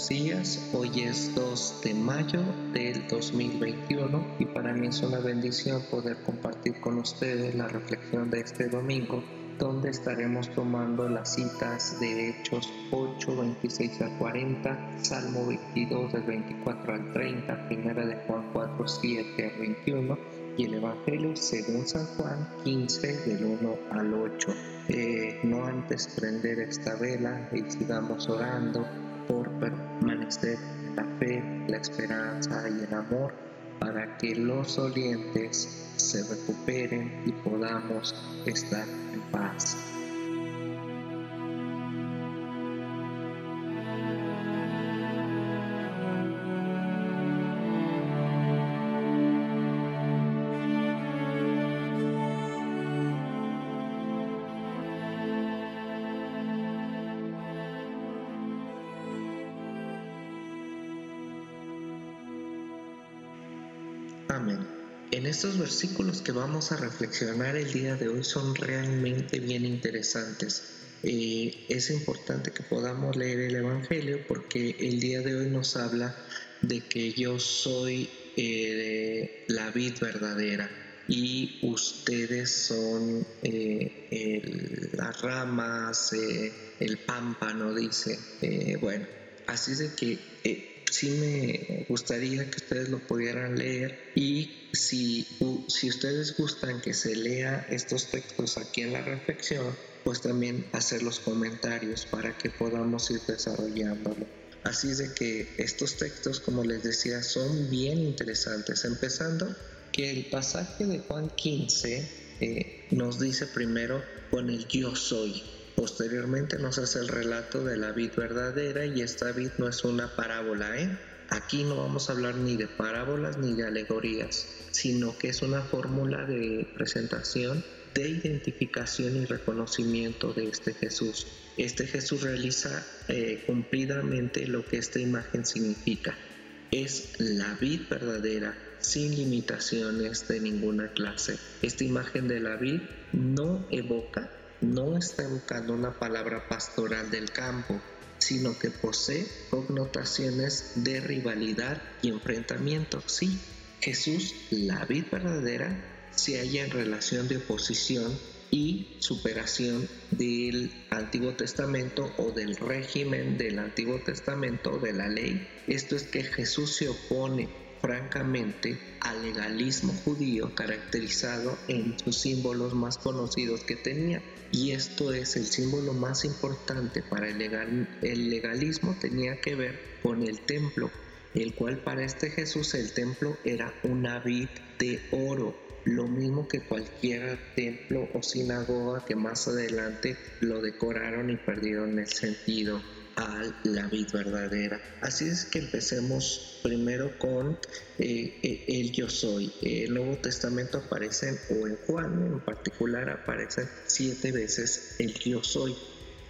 Buenos días, hoy es 2 de mayo del 2021 y para mí es una bendición poder compartir con ustedes la reflexión de este domingo donde estaremos tomando las citas de Hechos 8, 26 al 40, Salmo 22 del 24 al 30, Primera de Juan 4, 7 al 21 y el Evangelio según San Juan 15 del 1 al 8. Eh, no antes prender esta vela y sigamos orando en la fe, la esperanza y el amor para que los olientes se recuperen y podamos estar en paz. Amén. En estos versículos que vamos a reflexionar el día de hoy son realmente bien interesantes. Eh, es importante que podamos leer el Evangelio porque el día de hoy nos habla de que yo soy eh, la vid verdadera y ustedes son eh, las ramas, el pámpano, dice. bueno, así de que sí me gustaría que ustedes lo pudieran leer y si, si ustedes gustan que se lea estos textos aquí en la reflexión, pues también hacer los comentarios para que podamos ir desarrollándolo. Así de que estos textos, como les decía, son bien interesantes. Empezando que el pasaje de Juan 15 eh, nos dice primero con el yo soy. Posteriormente nos hace el relato de la vid verdadera y esta vid no es una parábola, ¿eh? Aquí no vamos a hablar ni de parábolas ni de alegorías, sino que es una fórmula de presentación de identificación y reconocimiento de este Jesús. Este Jesús realiza eh, cumplidamente lo que esta imagen significa. Es la vid verdadera, sin limitaciones de ninguna clase. Esta imagen de la vid no evoca no está evocando una palabra pastoral del campo, sino que posee connotaciones de rivalidad y enfrentamiento. Sí, Jesús, la vid verdadera, se halla en relación de oposición y superación del Antiguo Testamento o del régimen del Antiguo Testamento, de la ley. Esto es que Jesús se opone francamente al legalismo judío caracterizado en sus símbolos más conocidos que tenía. Y esto es el símbolo más importante para el, el legalismo, tenía que ver con el templo, el cual para este Jesús el templo era una vid de oro, lo mismo que cualquier templo o sinagoga que más adelante lo decoraron y perdieron el sentido a la vid verdadera. Así es que empecemos primero con eh, eh, el yo soy. El Nuevo Testamento aparece, o en Juan en particular, aparece siete veces el yo soy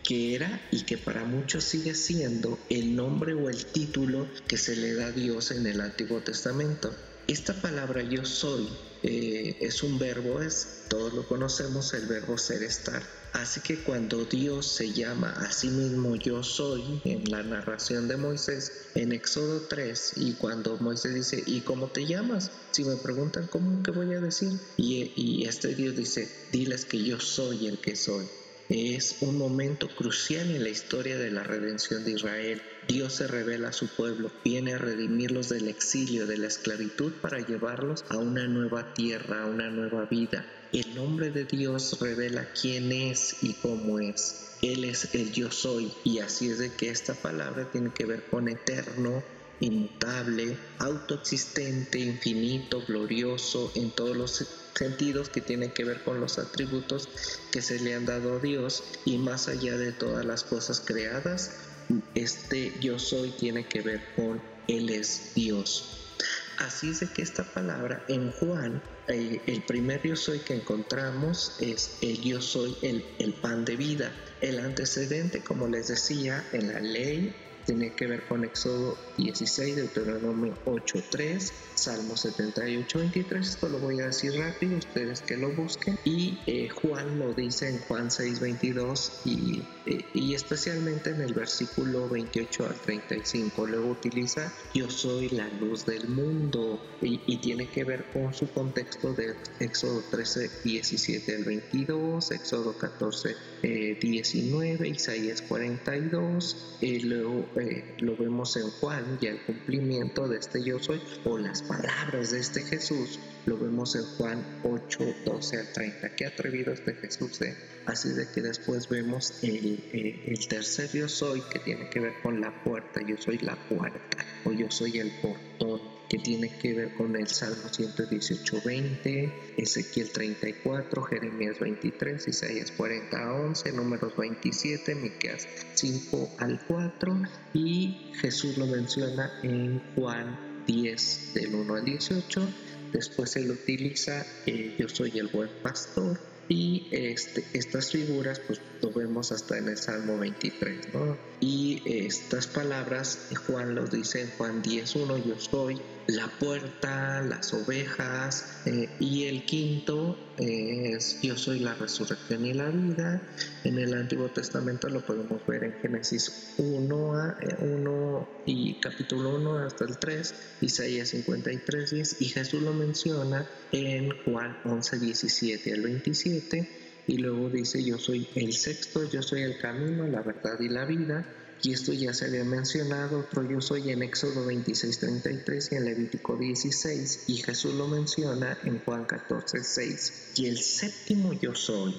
que era y que para muchos sigue siendo el nombre o el título que se le da a Dios en el Antiguo Testamento. Esta palabra yo soy eh, es un verbo, es, todos lo conocemos, el verbo ser estar. Así que cuando Dios se llama a sí mismo yo soy en la narración de Moisés en Éxodo 3 y cuando Moisés dice ¿y cómo te llamas? Si me preguntan ¿cómo que voy a decir? Y, y este Dios dice diles que yo soy el que soy. Es un momento crucial en la historia de la redención de Israel. Dios se revela a su pueblo, viene a redimirlos del exilio, de la esclavitud, para llevarlos a una nueva tierra, a una nueva vida. El nombre de Dios revela quién es y cómo es. Él es el yo soy y así es de que esta palabra tiene que ver con eterno, inmutable, autoexistente, infinito, glorioso en todos los sentidos que tienen que ver con los atributos que se le han dado a Dios y más allá de todas las cosas creadas, este yo soy tiene que ver con Él es Dios. Así es que esta palabra en Juan, el primer yo soy que encontramos es el yo soy el, el pan de vida. El antecedente, como les decía, en la ley tiene que ver con Éxodo 16, Deuteronomio 8.3, Salmo 78.23, esto lo voy a decir rápido, ustedes que lo busquen, y eh, Juan lo dice en Juan 6.22 y, y especialmente en el versículo 28 al 35, luego utiliza yo soy la luz del mundo y, y tiene que ver con su contexto de Éxodo 13, 17 al 22, Éxodo 14, 19, eh, Isaías 42, y luego eh, lo vemos en Juan y el cumplimiento de este yo soy o las palabras de este Jesús lo vemos en Juan 8, 12 al 30. Qué atrevido este Jesús, ¿eh? Así de que después vemos el, eh, el tercer yo soy que tiene que ver con la puerta. Yo soy la puerta o yo soy el portón que tiene que ver con el Salmo 118, 20, Ezequiel 34, Jeremías 23, Isaías 40 a 11, Números 27, Miqueas 5 al 4 y Jesús lo menciona en Juan 10 del 1 al 18 Después él utiliza eh, Yo soy el buen pastor y este, estas figuras pues lo vemos hasta en el Salmo 23, ¿no? Y estas palabras Juan lo dice en Juan 10.1, yo soy la puerta, las ovejas, eh, y el quinto es yo soy la resurrección y la vida. En el Antiguo Testamento lo podemos ver en Génesis 1, 1 eh, y capítulo 1 hasta el 3, Isaías 53, 10, y Jesús lo menciona en Juan 11, 17 al 27. Y luego dice, yo soy el sexto, yo soy el camino, la verdad y la vida y esto ya se había mencionado, otro yo soy en Éxodo 26, 33 y en Levítico 16, y Jesús lo menciona en Juan 14, 6. Y el séptimo yo soy,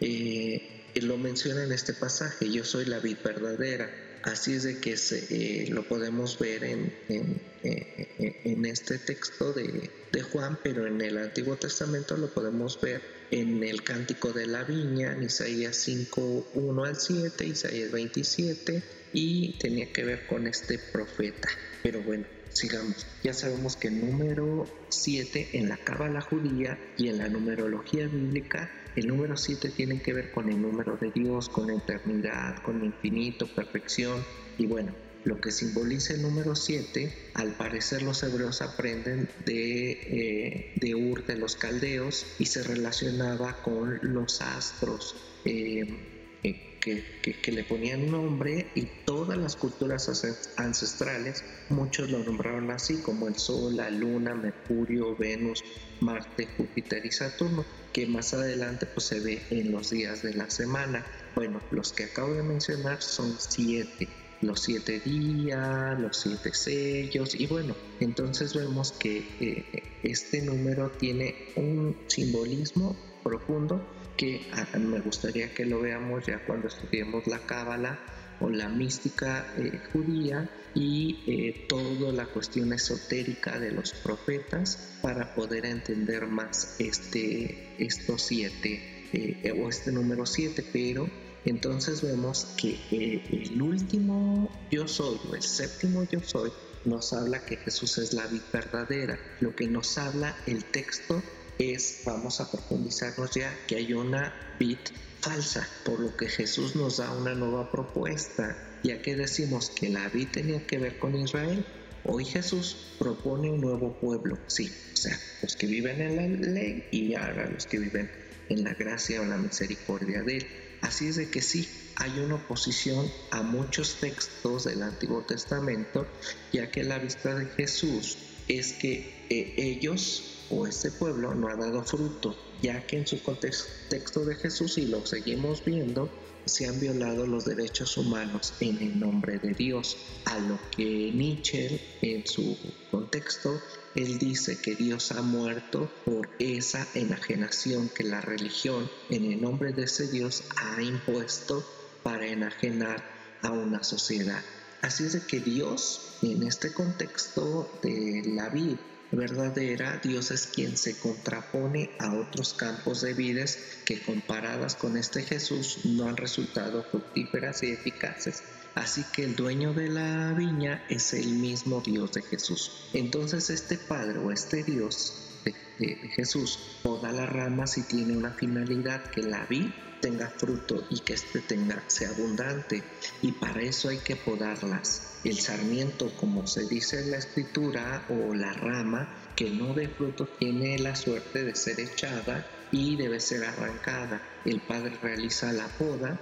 eh, lo menciona en este pasaje, yo soy la vid verdadera. Así es de que se, eh, lo podemos ver en, en, en este texto de, de, Juan, pero en el Antiguo Testamento lo podemos ver en el Cántico de la Viña, en Isaías 5, 1 al 7, Isaías 27, y tenía que ver con este profeta. Pero bueno, sigamos. Ya sabemos que el número 7 en la cábala judía y en la numerología bíblica el número 7 tiene que ver con el número de Dios, con la eternidad, con infinito, perfección y bueno, lo que simboliza el número 7, al parecer los hebreos aprenden de, eh, de Ur de los caldeos y se relacionaba con los astros. Eh, eh, que, le ponían nombre y todas las culturas ancestrales, muchos lo nombraron así como el Sol, la Luna, Mercurio, Venus, Marte, Júpiter y Saturno, que más adelante pues, se ve en los días de la semana. Bueno, los que acabo de mencionar son siete los siete días, los siete sellos y bueno, entonces vemos que eh, este número tiene un simbolismo profundo que me gustaría que lo veamos ya cuando estudiemos la cábala o la mística eh, judía y eh, toda la cuestión esotérica de los profetas para poder entender más este, estos siete o este número siete, pero entonces vemos que eh, el último yo soy o el séptimo yo soy nos habla que Jesús es la vida verdadera. Lo que nos habla el texto es, vamos a profundizarnos ya, que hay una vid falsa, por lo que Jesús nos da una nueva propuesta, ya que decimos que la vid tenía que ver con Israel. Hoy Jesús propone un nuevo pueblo, sí, o sea, los que viven en la ley y ahora los que viven en la gracia o la misericordia de Él. Así es de que sí, hay una oposición a muchos textos del Antiguo Testamento, ya que la vista de Jesús es que eh, ellos o este pueblo no ha dado fruto, ya que en su contexto de Jesús, y lo seguimos viendo, se han violado los derechos humanos en el nombre de Dios, a lo que Nietzsche en su contexto él dice que Dios ha muerto por esa enajenación que la religión en el nombre de ese Dios ha impuesto para enajenar a una sociedad. Así es de que Dios, en este contexto de la vida verdadera, Dios es quien se contrapone a otros campos de vidas que comparadas con este Jesús no han resultado fructíferas y eficaces. Así que el dueño de la viña es el mismo Dios de Jesús. Entonces este Padre o este Dios de, Jesús, poda las ramas y tiene una finalidad que la vid tenga fruto y que éste tenga, sea abundante. Y para eso hay que podarlas. El sarmiento, como se dice en la escritura, o la rama que no dé fruto, tiene la suerte de ser echada y debe ser arrancada. El padre realiza la poda,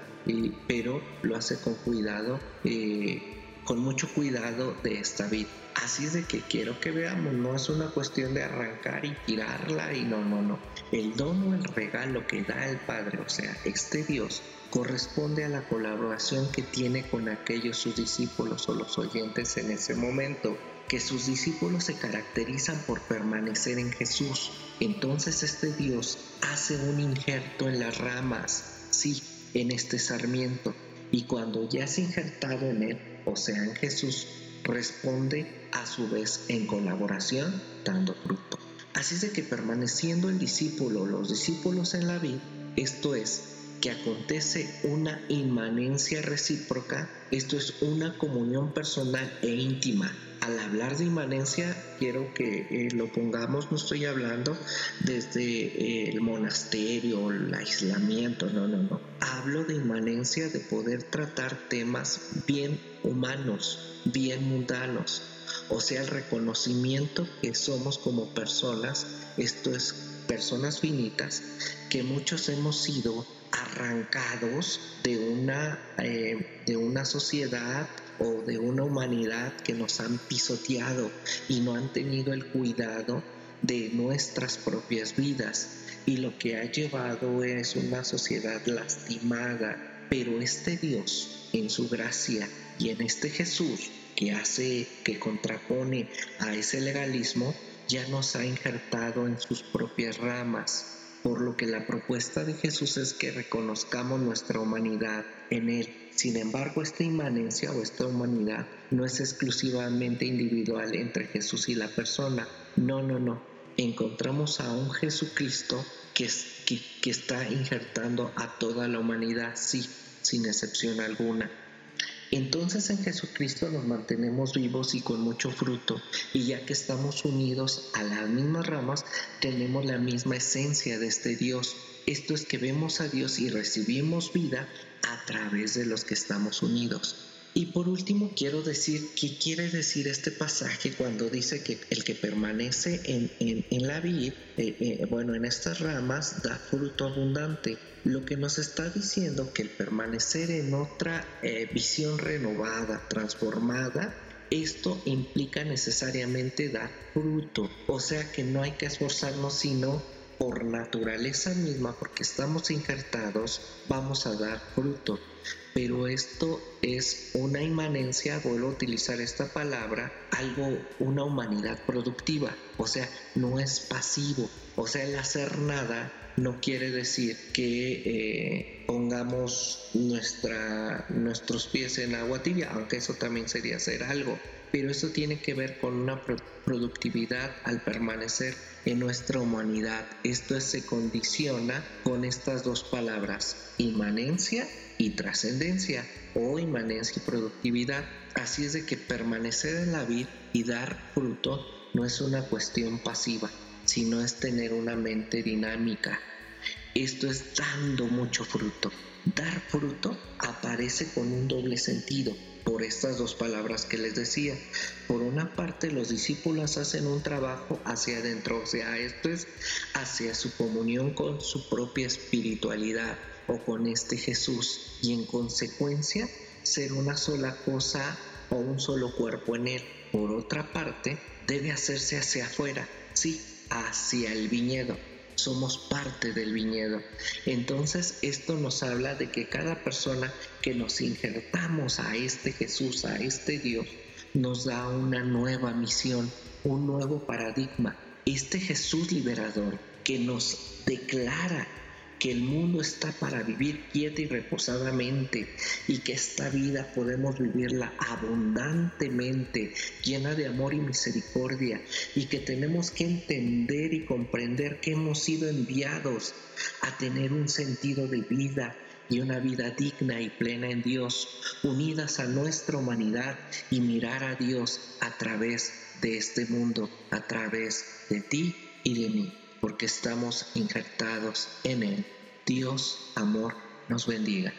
pero lo hace con cuidado, eh, con mucho cuidado de esta vid. Así es de que quiero que veamos, no es una cuestión de arrancar y tirarla y no, no, no. El don o el regalo que da el Padre, o sea, este Dios, corresponde a la colaboración que tiene con aquellos sus discípulos o los oyentes en ese momento, que sus discípulos se caracterizan por permanecer en Jesús. Entonces este Dios hace un injerto en las ramas, sí, en este sarmiento, y cuando ya es injertado en él, o sea, Jesús, responde a su vez en colaboración dando fruto. Así es de que permaneciendo el discípulo, los discípulos en la vida, esto es, que acontece una inmanencia recíproca, esto es una comunión personal e íntima. Al hablar de inmanencia, quiero que eh, lo pongamos, no estoy hablando desde eh, el monasterio, el aislamiento, no, no, no. Hablo de inmanencia de poder tratar temas bien humanos, bien mundanos, o sea, el reconocimiento que somos como personas, esto es, personas finitas, que muchos hemos sido arrancados de una, eh, de una sociedad o de una humanidad que nos han pisoteado y no han tenido el cuidado de nuestras propias vidas. Y lo que ha llevado es una sociedad lastimada. Pero este Dios, en su gracia y en este Jesús que hace, que contrapone a ese legalismo, ya nos ha injertado en sus propias ramas por lo que la propuesta de Jesús es que reconozcamos nuestra humanidad en Él. Sin embargo, esta inmanencia o esta humanidad no es exclusivamente individual entre Jesús y la persona. No, no, no. Encontramos a un Jesucristo que, que, que está injertando a toda la humanidad, sí, sin excepción alguna. Entonces en Jesucristo nos mantenemos vivos y con mucho fruto, y ya que estamos unidos a las mismas ramas, tenemos la misma esencia de este Dios. Esto es que vemos a Dios y recibimos vida a través de los que estamos unidos. Y por último quiero decir qué quiere decir este pasaje cuando dice que el que permanece en, la vid, eh, eh, bueno, en estas ramas, da fruto abundante. Lo que nos está diciendo que el permanecer en otra eh, visión renovada, transformada, esto implica necesariamente dar fruto. O sea que no hay que esforzarnos sino por naturaleza misma, porque estamos injertados, vamos a dar fruto. Pero esto es una inmanencia, vuelvo a utilizar esta palabra, algo, una humanidad productiva. O sea, no es pasivo. O sea, el hacer nada no quiere decir que eh, pongamos nuestra, nuestros pies en agua tibia, aunque eso también sería hacer algo pero eso tiene que ver con una productividad al permanecer en nuestra humanidad. Esto se condiciona con estas dos palabras, inmanencia y trascendencia, o inmanencia y productividad. Así es de que permanecer en la vida y dar fruto no es una cuestión pasiva, sino es tener una mente dinámica. Esto es dando mucho fruto. Dar fruto aparece con un doble sentido por estas dos palabras que les decía. Por una parte, los discípulos hacen un trabajo hacia adentro, o sea, esto es hacia su comunión con su propia espiritualidad o con este Jesús y en consecuencia ser una sola cosa o un solo cuerpo en él. Por otra parte, debe hacerse hacia afuera, sí, hacia el viñedo somos parte del viñedo. Entonces esto nos habla de que cada persona que nos injertamos a este Jesús, a este Dios, nos da una nueva misión, un nuevo paradigma. Este Jesús liberador que nos declara que el mundo está para vivir quieta y reposadamente y que esta vida podemos vivirla abundantemente, llena de amor y misericordia y que tenemos que entender y comprender que hemos sido enviados a tener un sentido de vida y una vida digna y plena en Dios, unidas a nuestra humanidad y mirar a Dios a través de este mundo, a través de ti y de mí, porque estamos injertados en Él. Dios, amor, nos bendiga.